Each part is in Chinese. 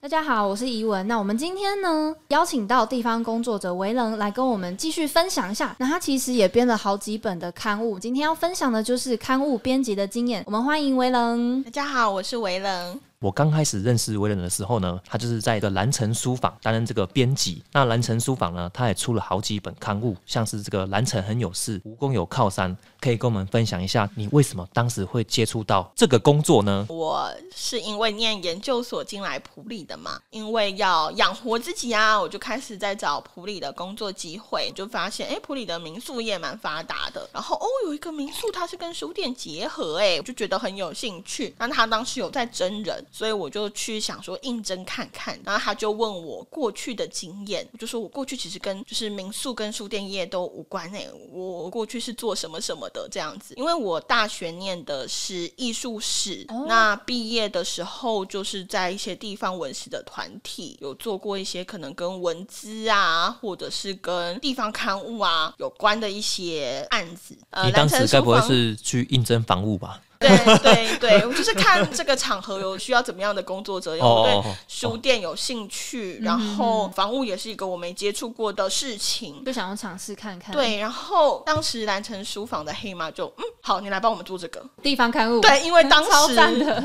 大家好，我是怡文。那我们今天呢，邀请到地方工作者维能来跟我们继续分享一下。那他其实也编了好几本的刊物，今天要分享的就是刊物编辑的经验。我们欢迎维能。大家好，我是维能。我刚开始认识维人的时候呢，他就是在一个蓝城书坊担任这个编辑。那蓝城书坊呢，他也出了好几本刊物，像是这个蓝城很有事，无功有靠山。可以跟我们分享一下，你为什么当时会接触到这个工作呢？我是因为念研究所进来普里的嘛，因为要养活自己啊，我就开始在找普里的工作机会，就发现哎，普里的民宿业蛮发达的。然后哦，有一个民宿它是跟书店结合，哎，我就觉得很有兴趣。那他当时有在征人，所以我就去想说应征看看。然后他就问我过去的经验，我就说我过去其实跟就是民宿跟书店业都无关哎，我过去是做什么什么。的这样子，因为我大学念的是艺术史，那毕业的时候就是在一些地方文史的团体有做过一些可能跟文资啊，或者是跟地方刊物啊有关的一些案子。你当时该不会是去应征房屋吧？对对对，我就是看这个场合有需要怎么样的工作者，因为我对书店有兴趣，然后房屋也是一个我没接触过的事情，就想要尝试看看。对，然后当时蓝城书房的黑妈就嗯好，你来帮我们做这个地方刊物。对，因为当 时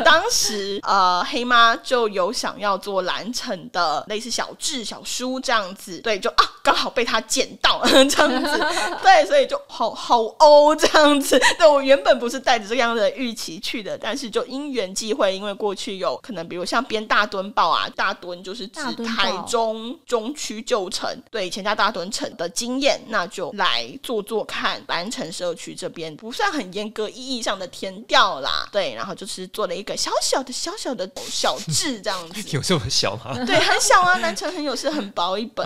当时呃黑妈就有想要做蓝城的类似小志小书这样子，对，就啊刚好被他捡到 这样子，对，所以就好好哦这样子。对我原本不是带着这样的预。一起去的，但是就因缘际会，因为过去有可能，比如像编大墩报啊，大墩就是指台中中区旧城，对，以前叫大墩城的经验，那就来做做看蓝城社区这边不算很严格意义上的填调啦，对，然后就是做了一个小小的小小的小志这样子，有这么小吗？对，很小啊，南城很有是很薄一本，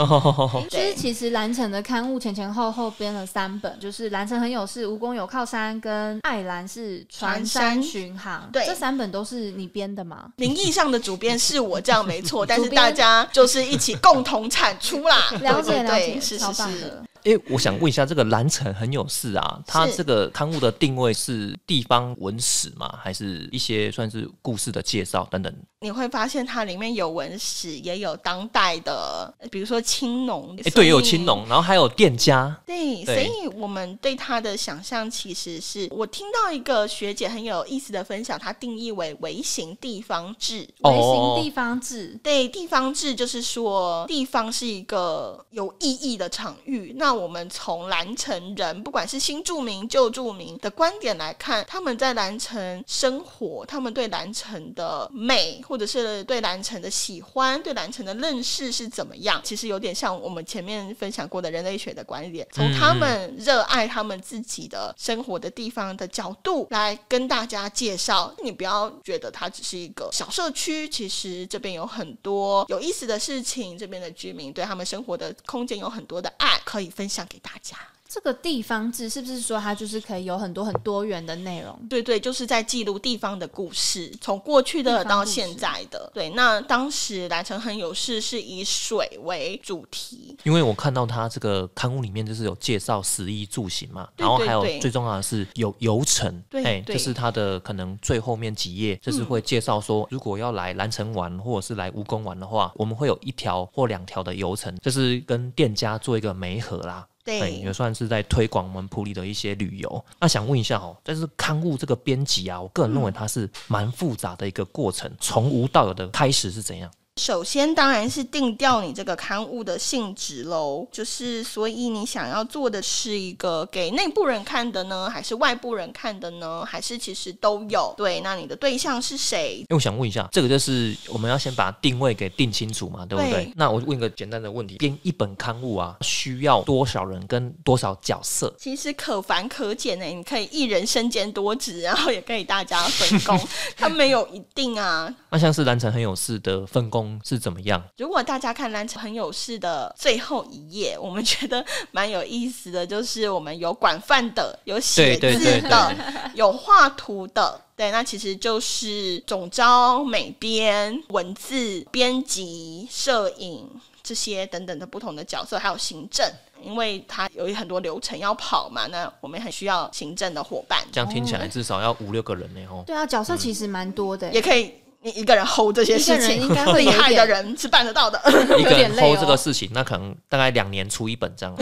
就是其实蓝城的刊物前前后后编了三本，就是蓝城很有事，蜈蚣有靠山跟爱兰是传。山巡航，对，这三本都是你编的吗？名义上的主编是我，这样没错，但是大家就是一起共同产出啦。了解了解，是是是。哎，我想问一下，这个蓝城很有事啊，它这个刊物的定位是地方文史吗？还是一些算是故事的介绍等等？你会发现它里面有文史，也有当代的，比如说青农。哎，对，也有青农，然后还有店家。对，所以我们对它的想象其实是我听到一个学姐很有意思的分享，她定义为微型地方志。微型地方志，对，地方志就是说地方是一个有意义的场域。那我们从蓝城人，不管是新住民、旧住民的观点来看，他们在蓝城生活，他们对蓝城的美，或者是对蓝城的喜欢、对蓝城的认识是怎么样？其实有点像我们前面分享过的人类学的观点，从他们热爱他们自己的生活的地方的角度来跟大家介绍。你不要觉得它只是一个小社区，其实这边有很多有意思的事情，这边的居民对他们生活的空间有很多的爱可以分。分享给大家。这个地方志是不是说它就是可以有很多很多元的内容？对对，就是在记录地方的故事，从过去的到现在的。对，那当时蓝城很有事是以水为主题，因为我看到它这个刊物里面就是有介绍食衣住行嘛，然后还有最重要的是有游程，哎，就是它的可能最后面几页就是会介绍说，如果要来蓝城玩或者是来蜈蚣玩的话，我们会有一条或两条的游程，就是跟店家做一个媒合啦。对，也算是在推广我们普里的一些旅游。那想问一下哦，但是刊物这个编辑啊，我个人认为它是蛮复杂的一个过程，从无到有的开始是怎样？首先当然是定调你这个刊物的性质喽，就是所以你想要做的是一个给内部人看的呢，还是外部人看的呢？还是其实都有？对，那你的对象是谁？因为我想问一下，这个就是我们要先把定位给定清楚嘛，对不对？那我问一个简单的问题：编一本刊物啊，需要多少人跟多少角色？其实可繁可简呢，你可以一人身兼多职，然后也可以大家分工，它没有一定啊。那像是蓝城很有事的分工。是怎么样？如果大家看蓝城很有事的最后一页，我们觉得蛮有意思的，就是我们有管饭的，有写字的，有画图的。对，那其实就是总招、美编、文字编辑、摄影这些等等的不同的角色，还有行政。因为它有很多流程要跑嘛，那我们很需要行政的伙伴，这样听起来至少要五六个人呢吼。对啊，角色其实蛮多的，也可以你一个人 hold 这些事情，应该 厉害的人是办得到的。一个人 hold 这个哦事情，那可能大概两年出一本这样。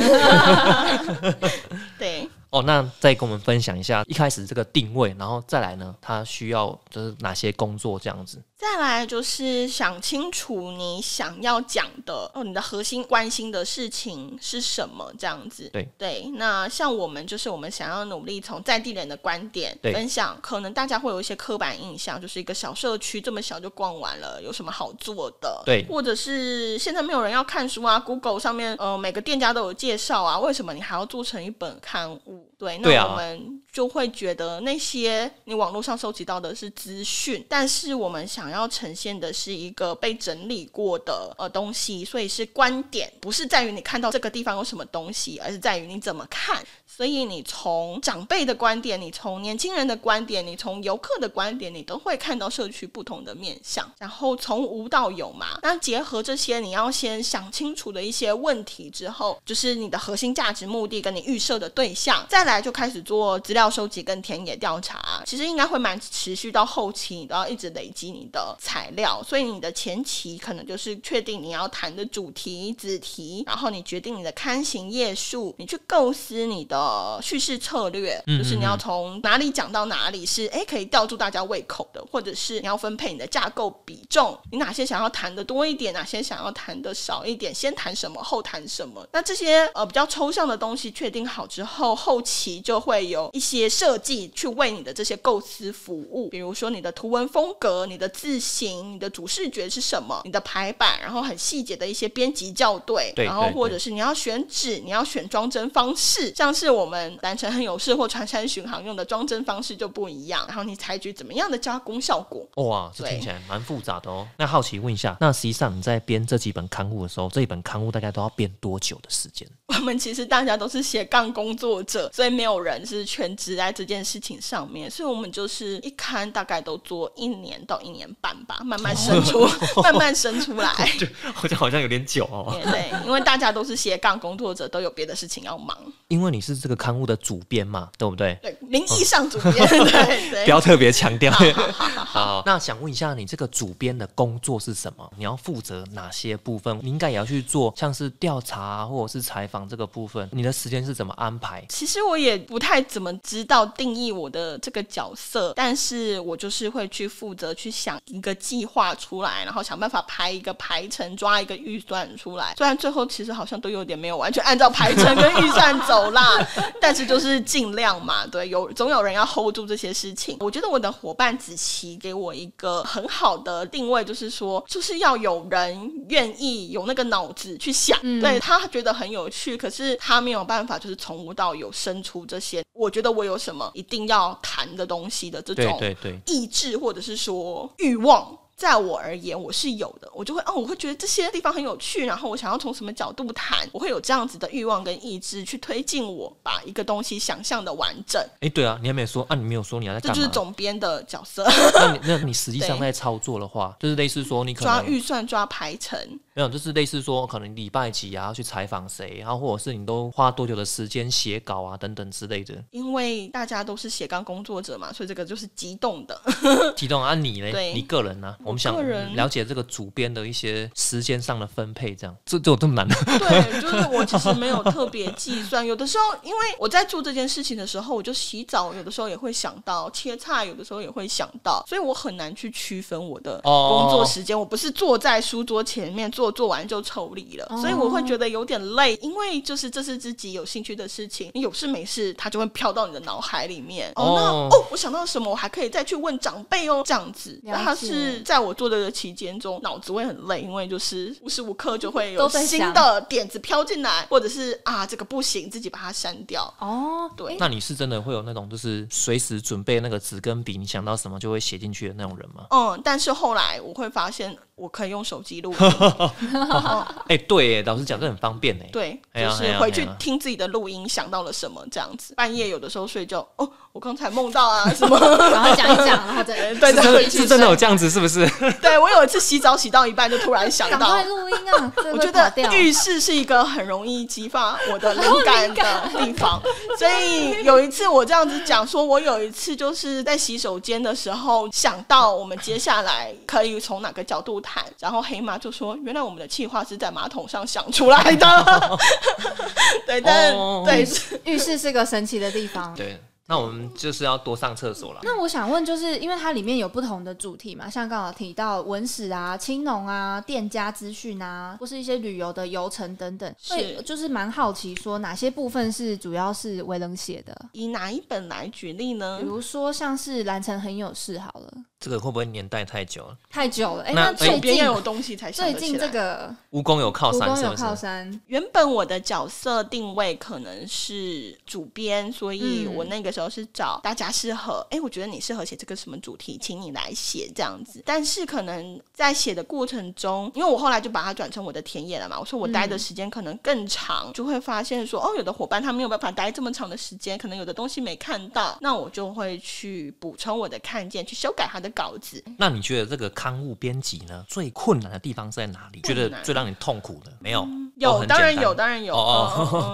对。哦，那再跟我们分享一下一开始这个定位，然后再来呢，他需要就是哪些工作这样子？再来就是想清楚你想要讲的哦，你的核心关心的事情是什么，这样子。对对，那像我们就是我们想要努力从在地人的观点分享，可能大家会有一些刻板印象，就是一个小社区这么小就逛完了，有什么好做的？对或者是现在没有人要看书啊，Google 上面呃每个店家都有介绍啊，为什么你还要做成一本刊物？对，那我们就会觉得那些你网络上收集到的是资讯，但是我们想要呈现的是一个被整理过的呃东西，所以是观点，不是在于你看到这个地方有什么东西，而是在于你怎么看。所以你从长辈的观点，你从年轻人的观点，你从游客的观点，你都会看到社区不同的面向。然后从无到有嘛，那结合这些，你要先想清楚的一些问题之后，就是你的核心价值目的跟你预设的对象，再来就开始做资料收集跟田野调查。其实应该会蛮持续到后期，你都要一直累积你的材料。所以你的前期可能就是确定你要谈的主题、子题，然后你决定你的刊行页数，你去构思你的叙事策略，嗯就是你要从哪里讲到哪里是诶可以吊住大家胃口的，或者是你要分配你的架构比重，你哪些想要谈的多一点，哪些想要谈的少一点，先谈什么，后谈什么。那这些呃比较抽象的东西确定好之后，后期就会有一些设计去为你的这些构思服务，比如说你的图文风格、你的字形、你的主视觉是什么、你的排版，然后很细节的一些编辑校对，对然后或者是你要选纸，你要选装帧方式，像是我们南城很有事或船山巡航用的装帧方式就不一样，然后你采取怎么样的加工效果。哇，这听起来蛮复杂的哦。那好奇问一下，那实际上你在编这几本刊物的时候，这一本刊物大概都要编多久的时间？我们其实大家都是斜杠工作者，所以没有人是全职在这件事情上面，所以我们就是一刊大概都做一年到一年半吧，慢慢生出，慢慢生出来。好像好像有点久哦。对对，因为大家都是斜杠工作者，都有别的事情要忙。因为你是这个刊物的主编嘛，对不对？对，名义上主编，对对。不要特别强调。好好好好好，那想问一下，你这个主编的工作是什么？你要负责哪些部分？你应该也要去做，像是调查啊或者是采访这个部分，你的时间是怎么安排？其实我也不太怎么知道定义我的这个角色，但是我就是会去负责去想一个计划出来，然后想办法排一个排程，抓一个预算出来。虽然最后其实好像都有点没有完全按照排程跟预算走啦，但是就是尽量嘛，对，有总有人要 hold 住这些事情。我觉得我的伙伴子琪给我一个很好的定位，就是说，就是要有人愿意有那个脑子去想，对他觉得很有趣，可是他没有办法，就是从无到有生出这些。我觉得我有什么一定要谈的东西的这种对对，意志，或者是说欲望。在我而言，我是有的，我就会哦，我会觉得这些地方很有趣，然后我想要从什么角度谈，我会有这样子的欲望跟意志去推进我把一个东西想象的完整，哎，对啊，你还没有说啊，你没有说你要在这就是？总编的角色，那你那你实际上在操作的话，就是类似说你可抓预算、抓排程，没有，就是类似说可能礼拜几啊要去采访谁，然后或者是你都花多久的时间写稿啊等等之类的。因为大家都是斜杠工作者嘛，所以这个就是激动的。激动啊，你嘞？你个人呢、我们想个人了解这个主编的一些时间上的分配，这样这这有这么难的？对，就是我其实没有特别计算，有的时候因为我在做这件事情的时候，我就洗澡，有的时候也会想到切菜，有的时候也会想到，所以我很难去区分我的哦工作时间。我不是坐在书桌前面做，做完就抽离了，所以我会觉得有点累，因为就是这是自己有兴趣的事情，你有事没事，它就会飘到你的脑海里面。哦，那哦哦，我想到什么，我还可以再去问长辈哦，这样子。那它是在我做这个期间中，脑子会很累，因为就是无时无刻就会有新的点子飘进来，或者是啊这个不行，自己把它删掉。哦，对那你是真的会有那种就是随时准备那个纸跟笔，你想到什么就会写进去的那种人吗？嗯，但是后来我会发现，我可以用手机录音，哎、对耶，老师讲，这很方便哎。对，就是回去听自己的录音，想到了什么这样子。半夜有的时候睡觉，哦，我刚才梦到啊 什么，然后讲一讲，然后再 对对对对，是真的有这样子，是不是？对我有一次洗澡洗到一半，就突然想到录音啊！我觉得。浴室是一个很容易激发我的灵感的地方，所以有一次我这样子讲，说我有一次就是在洗手间的时候想到我们接下来可以从哪个角度谈，然后黑妈就说，原来我们的气话是在马桶上想出来的，对，但、哦对浴室是个神奇的地方。对，那我们就是要多上厕所了。那我想问，就是因为它里面有不同的主题嘛，像刚好提到文史啊、青农啊、店家资讯啊，或是一些旅游的游程等等，是所以就是蛮好奇，说哪些部分是主要是维冷写的？以哪一本来举例呢比？如说像是蓝城很有事好了，这个会不会年代太久了？太久了，哎、那那最近要有东西才想最近这个蜈蚣有靠山是不是？靠山，原本我的角色定位可能是主编，所以嗯我那个时候是找大家适合，哎、我觉得你适合写这个什么主题，请你来写这样子。但是可能在写的过程中，因为我后来就把它转成我的田野了嘛，我说我待的时间可能更长，就会发现说，哦，有的伙伴他没有办法待这么长的时间，可能有的东西没看到，那我就会去补充我的看见，去修改他的稿子。那你觉得这个刊物编辑呢，最困难的地方是在哪里？觉得最让你痛苦的没有？都有，当然有，当然有。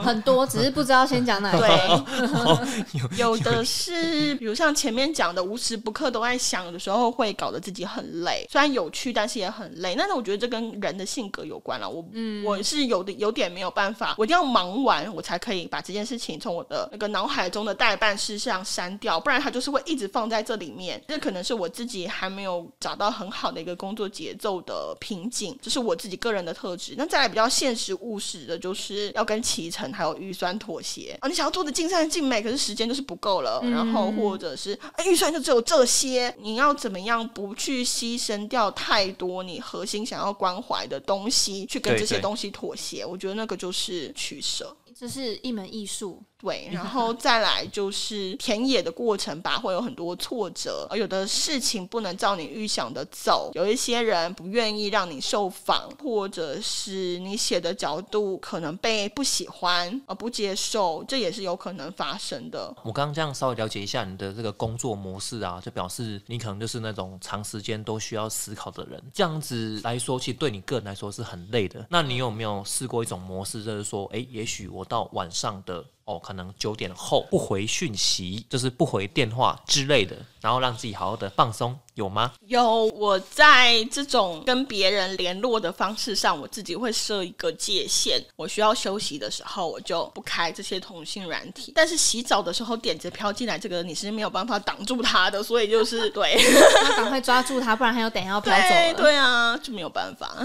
很多，只是不知道先讲哪一个。对，有的是，比如像前面讲的，无时不刻都在想，有的时候会搞得自己很累。虽然有趣，但是也很累。但是我觉得这跟人的性格有关了。我，我是有的有点没有办法，我一定要忙完，我才可以把这件事情从我的那个脑海中的代办事项删掉，不然它就是会一直放在这里面。这可能是我自己还没有找到很好的一个工作节奏的瓶颈，这是我自己个人的特质。那再来比较现实务实的，就是要跟脐橙还有预算妥协啊。你想要做的尽善尽美，可是时间就是不够了，然后或者是哎预算就只有这些，你要怎么样不去牺牲掉太多你核心想要关怀的东西，去跟这些东西妥协？我觉得那个就是取舍。这是一门艺术，对，然后再来就是田野的过程吧，会有很多挫折，而有的事情不能照你预想的走，有一些人不愿意让你受访，或者是你写的角度可能被不喜欢而不接受，这也是有可能发生的。我刚刚这样稍微了解一下你的这个工作模式啊，就表示你可能就是那种长时间都需要思考的人。这样子来说，其实对你个人来说是很累的。那你有没有试过一种模式，就是说，诶，也许我到晚上的哦，可能九点后不回讯息，就是不回电话之类的，然后让自己好好的放松，有吗？有我在这种跟别人联络的方式上，我自己会设一个界限。我需要休息的时候，我就不开这些通讯软体。但是洗澡的时候点子飘进来，这个你是没有办法挡住它的，所以就是 对要赶快抓住它，不然还有等一下要飘走对了。对啊，就没有办法。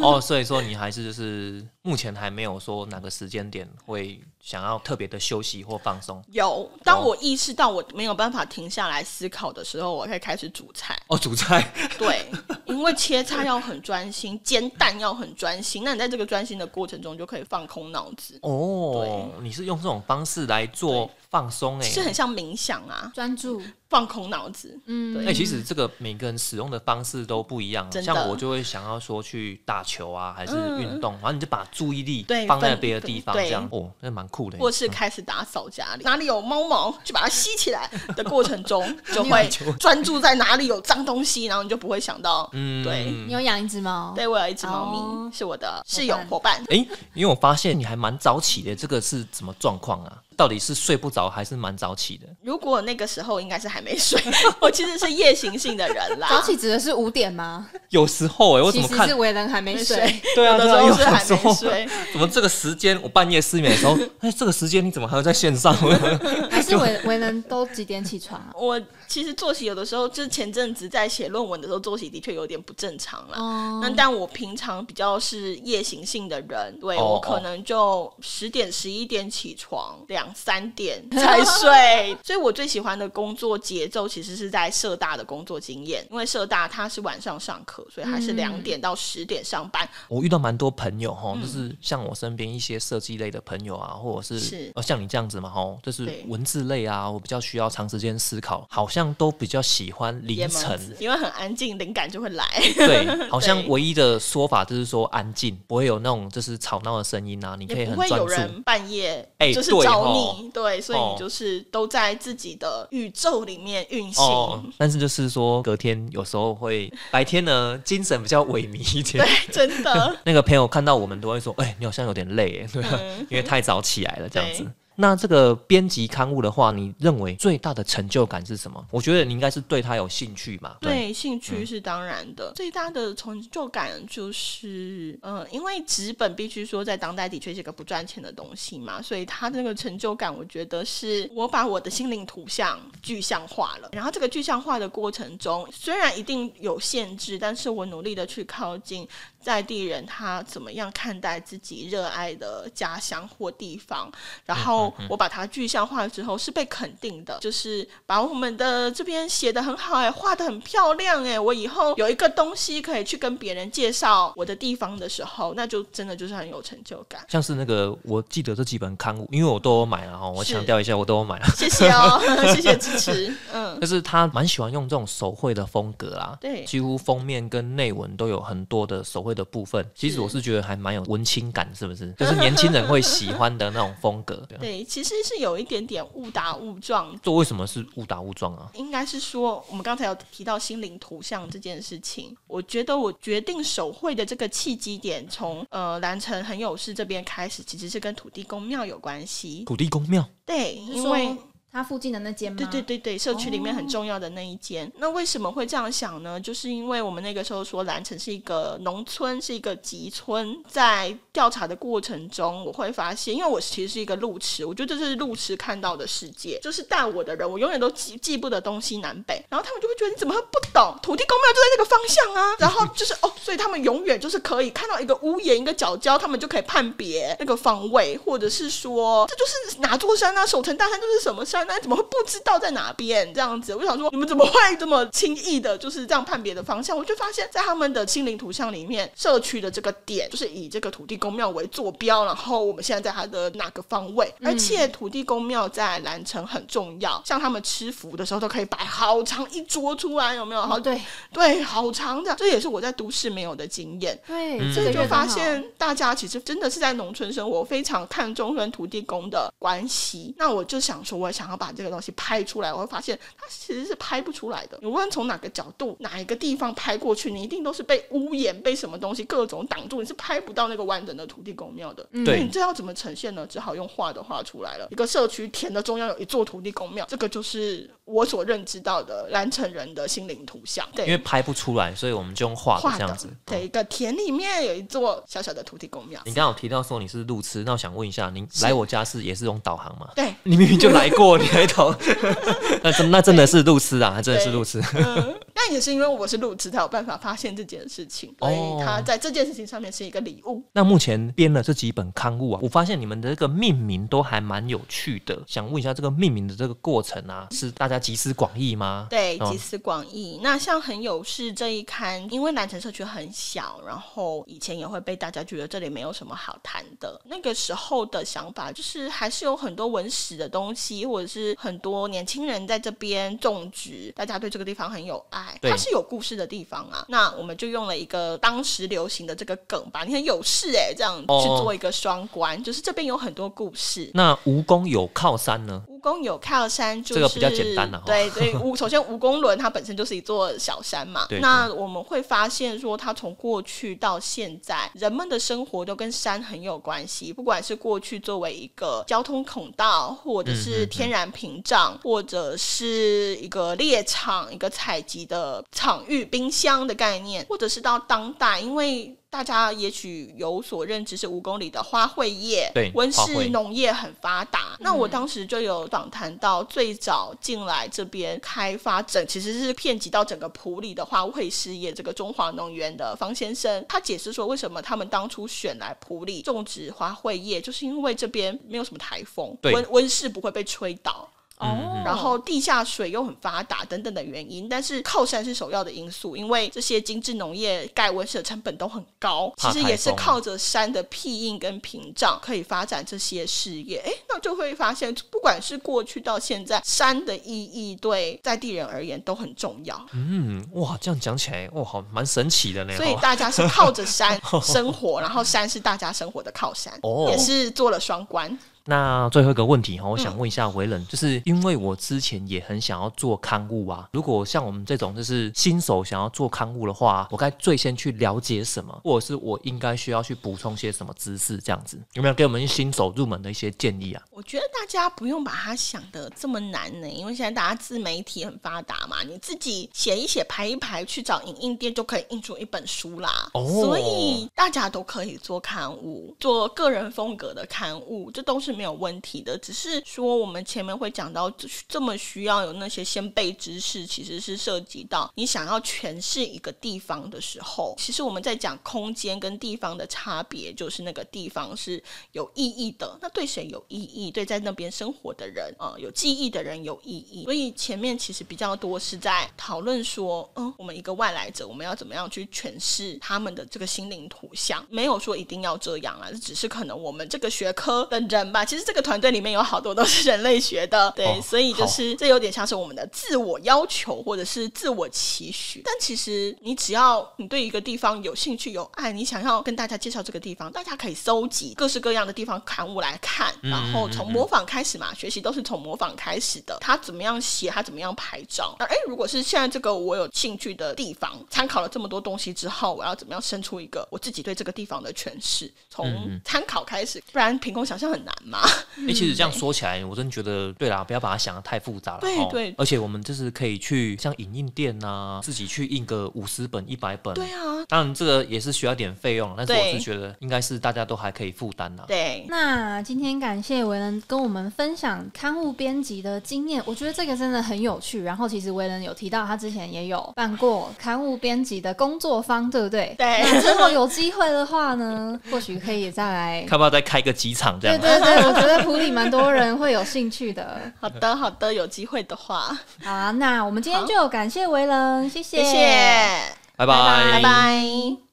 哦，所以说你还是就是目前还没有说哪个时间点会想要特别的休息或放松。有，当我意识到我没有办法停下来思考的时候，我可以开始煮菜。哦，煮菜。对，因为切菜要很专心，煎蛋要很专心。那你在这个专心的过程中，就可以放空脑子，哦，你是用这种方式来做放松哎、是很像冥想啊，专注，放空脑子。嗯，对。哎、其实这个每个人使用的方式都不一样，真的。像我就会想要说去打球啊，还是运动，然后你就把注意力放在别的地方，对。这样。哦，那蛮酷的。或是开始打扫家里，哪里有猫毛就把它吸起来的过程中，就会专注在哪里有脏东西，然后你就不会想到，嗯对你有养一只猫？对我有一只猫咪、哦是我的室友伙伴哎、因为我发现你还蛮早起的，这个是什么状况啊？到底是睡不着还是蛮早起的？如果那个时候应该是还没睡，我其实是夜行性的人啦。早起指的是五点吗？有时候哎、我怎么看是？为人还没睡。对啊，有的对啊，有时候是还没睡。怎么这个时间我半夜失眠的时候，哎、这个时间你怎么还会在线上？还是为为人都几点起床啊？我其实作息有的时候，就是前阵子在写论文的时候，作息的确有点不正常啦。哦那但我平常比较是夜行性的人，对、哦我可能就十点、十一点起床，两三点 才睡。所以我最喜欢的工作节奏其实是在社大的工作经验，因为社大它是晚上上课，所以还是嗯两点到十点上班。我遇到蛮多朋友哈，嗯就是像我身边一些设计类的朋友啊，或者是是呃像你这样子嘛哈，就是文字类啊，我比较需要长时间思考，好像像都比较喜欢凌晨，因为很安静，灵感就会来。对，好像唯一的说法就是说安静，不会有那种就是吵闹的声音啊，你可以不会很专注。有人半夜哎就是找你，对，所以哦你就是都在自己的宇宙里面运行。哦，但是就是说隔天有时候会白天呢 精神比较萎靡一点。对，真的，那个朋友看到我们都会说：“哎、你好像有点累耶，对因为太早起来了这样子。”那这个编辑刊物的话，你认为最大的成就感是什么？我觉得你应该是对他有兴趣嘛。对，兴趣是当然的。最大的成就感就是，呃，因为纸本必须说在当代的确是一个不赚钱的东西嘛，所以它那个成就感，我觉得是我把我的心灵图像具象化了。然后这个具象化的过程中，虽然一定有限制，但是我努力的去靠近在地人他怎么样看待自己热爱的家乡或地方，然后我把它具象化之后是被肯定的，就是把我们的这边写的很好哎、画的很漂亮哎、我以后有一个东西可以去跟别人介绍我的地方的时候，那就真的就是很有成就感。像是那个，我记得这几本刊物，因为我都有买了哈，我强调一下，我都有买了。谢谢哦，谢谢支持。嗯，就是他蛮喜欢用这种手绘的风格啊，对几乎封面跟内文都有很多的手绘的部分。其实我是觉得还蛮有文青感，是不是？就是年轻人会喜欢的那种风格。对其实是有一点点误打误撞这为什么是误打误撞啊？应该是说，我们刚才有提到心灵图像这件事情。我觉得我决定手绘的这个契机点，从呃蓝城很有事这边开始，其实是跟土地公庙有关系。土地公庙对，因为说它附近的那间吗？对对对对，社区里面很重要的那一间。那为什么会这样想呢？就是因为我们那个时候说蓝城是一个农村，是一个集村。在调查的过程中，我会发现，因为我其实是一个路痴，我觉得这是路痴看到的世界，就是带我的人，我永远都记记不得东西南北，然后他们就会觉得你怎么会不懂？土地公庙就在那个方向啊。然后就是哦，所以他们永远就是可以看到一个屋檐、一个角角，他们就可以判别那个方位，或者是说这就是哪座山啊，守城大山就是什么山啊，你怎么会不知道在哪边？这样子，我就想说你们怎么会这么轻易的，就是这样判别的方向？我就发现，在他们的心灵图像里面，社区的这个点就是以这个土地公庙为坐标，然后我们现在在它的哪个方位？而且土地公庙在蓝城很重要，像他们吃福的时候都可以摆好长一桌出来，有没有？好哦，对对，好长的，这也是我在都市没有的经验。对，所以就发现大家其实真的是在农村生活，非常看重跟土地公的关系。那我就想说，我想要把这个东西拍出来，我会发现它其实是拍不出来的。你无论从哪个角度、哪一个地方拍过去，你一定都是被屋檐、被什么东西各种挡住，你是拍不到那个完整的土地公庙的。嗯对那你这要怎么呈现呢？只好用画的画出来了。一个社区田的中央有一座土地公庙，这个就是我所认知到的蓝城人的心灵图像。对，因为拍不出来，所以我们就用画的画这样子。对，一个田里面有一座小小的土地公庙。你刚刚有提到说你是路痴，那我想问一下，您来我家是也是用导航吗？对，你明明就来过，你还导，那真那真的是路痴啊，还真的是路痴。嗯，但也是因为我是路痴，才有办法发现这件事情，所哦以他在这件事情上面是一个礼物。那目前编了这几本刊物啊，我发现你们的这个命名都还蛮有趣的。想问一下，这个命名的这个过程啊，是大家集思广益吗？对，哦集思广益。那像很有事这一刊，因为南城社区很小，然后以前也会被大家觉得这里没有什么好谈的。那个时候的想法就是，还是有很多文史的东西，或者是很多年轻人在这边种植，大家对这个地方很有爱，对它是有故事的地方啊。那我们就用了一个当时流行的这个梗吧，你很有事哎、这样哦去做一个双关，就是这边有很多故事。那蜈蚣有靠山呢？蜈蚣有靠山，就是这个比较简单啊对对，蜈 首先蜈蚣轮它本身就是一座小山嘛。对那我们会发现说，它从过去到现在，人们的生活都跟山很有关系。不管是过去作为一个交通孔道，或者嗯是天然屏障，或者是一个猎场、一个采集的场域、冰箱的概念，或者是到当代，因为。大家也许有所认知是五公里的花卉业，对温室农业很发达。那我当时就有访谈到最早进来这边开发整，其实是遍及到整个普里的花卉事业。这个中华农园的方先生，他解释说，为什么他们当初选来普里种植花卉业，就是因为这边没有什么台风，对温温室不会被吹倒。哦，然后地下水又很发达等等的原因，但是靠山是首要的因素，因为这些精致农业盖温室的成本都很高，其怕实也是靠着山的庇荫跟屏障可以发展这些事业。哎，那就会发现，不管是过去到现在，山的意义对在地人而言都很重要。嗯，哇，这样讲起来，哇，好蛮神奇的呢。所以哦大家是靠着山 生活，然后山是大家生活的靠山，哦也是做了双关。那最后一个问题哈，我想问一下维仁，就是因为我之前也很想要做刊物啊。如果像我们这种就是新手想要做刊物的话，我该最先去了解什么，或者是我应该需要去补充些什么知识？这样子有没有给我们新手入门的一些建议啊？我觉得大家不用把它想的这么难呢，因为现在大家自媒体很发达嘛，你自己写一写、排一排，去找影印店就可以印出一本书啦。哦所以大家都可以做刊物，做个人风格的刊物，这都是是没有问题的。只是说我们前面会讲到，这么需要有那些先辈知识，其实是涉及到你想要诠释一个地方的时候，其实我们在讲空间跟地方的差别，就是那个地方是有意义的。那对谁有意义？对在那边生活的人，呃，有记忆的人有意义。所以前面其实比较多是在讨论说，嗯，我们一个外来者，我们要怎么样去诠释他们的这个心灵图像？没有说一定要这样啊，只是可能我们这个学科的人吧，其实这个团队里面有好多都是人类学的，对，哦所以就是这有点像是我们的自我要求或者是自我期许。但其实你只要你对一个地方有兴趣有爱，你想要跟大家介绍这个地方，大家可以搜集各式各样的地方刊物来看，然后从模仿开始嘛，学习都是从模仿开始的。他怎么样写，他怎么样拍照。那哎，如果是现在这个我有兴趣的地方，参考了这么多东西之后，我要怎么样生出一个我自己对这个地方的诠释？从参考开始，不然凭空想象很难嘛。哎、其实这样说起来，我真觉得对啦，不要把它想的太复杂了。哦对对而且我们就是可以去像影印店呐、自己去印个五十本、一百本。对啊，当然这个也是需要点费用，但是我是觉得应该是大家都还可以负担的。对。那今天感谢维仁跟我们分享刊物编辑的经验，我觉得这个真的很有趣。然后其实维仁有提到他之前也有办过刊物编辑的工作坊，对不对？对那之后有机会的话呢，或许可以再来。看不要再开个几场这样。对对对，我觉得普里蛮多人会有兴趣的。好的，好的，有机会的话，好啊，那我们今天就感谢维伦，谢谢谢，拜拜拜。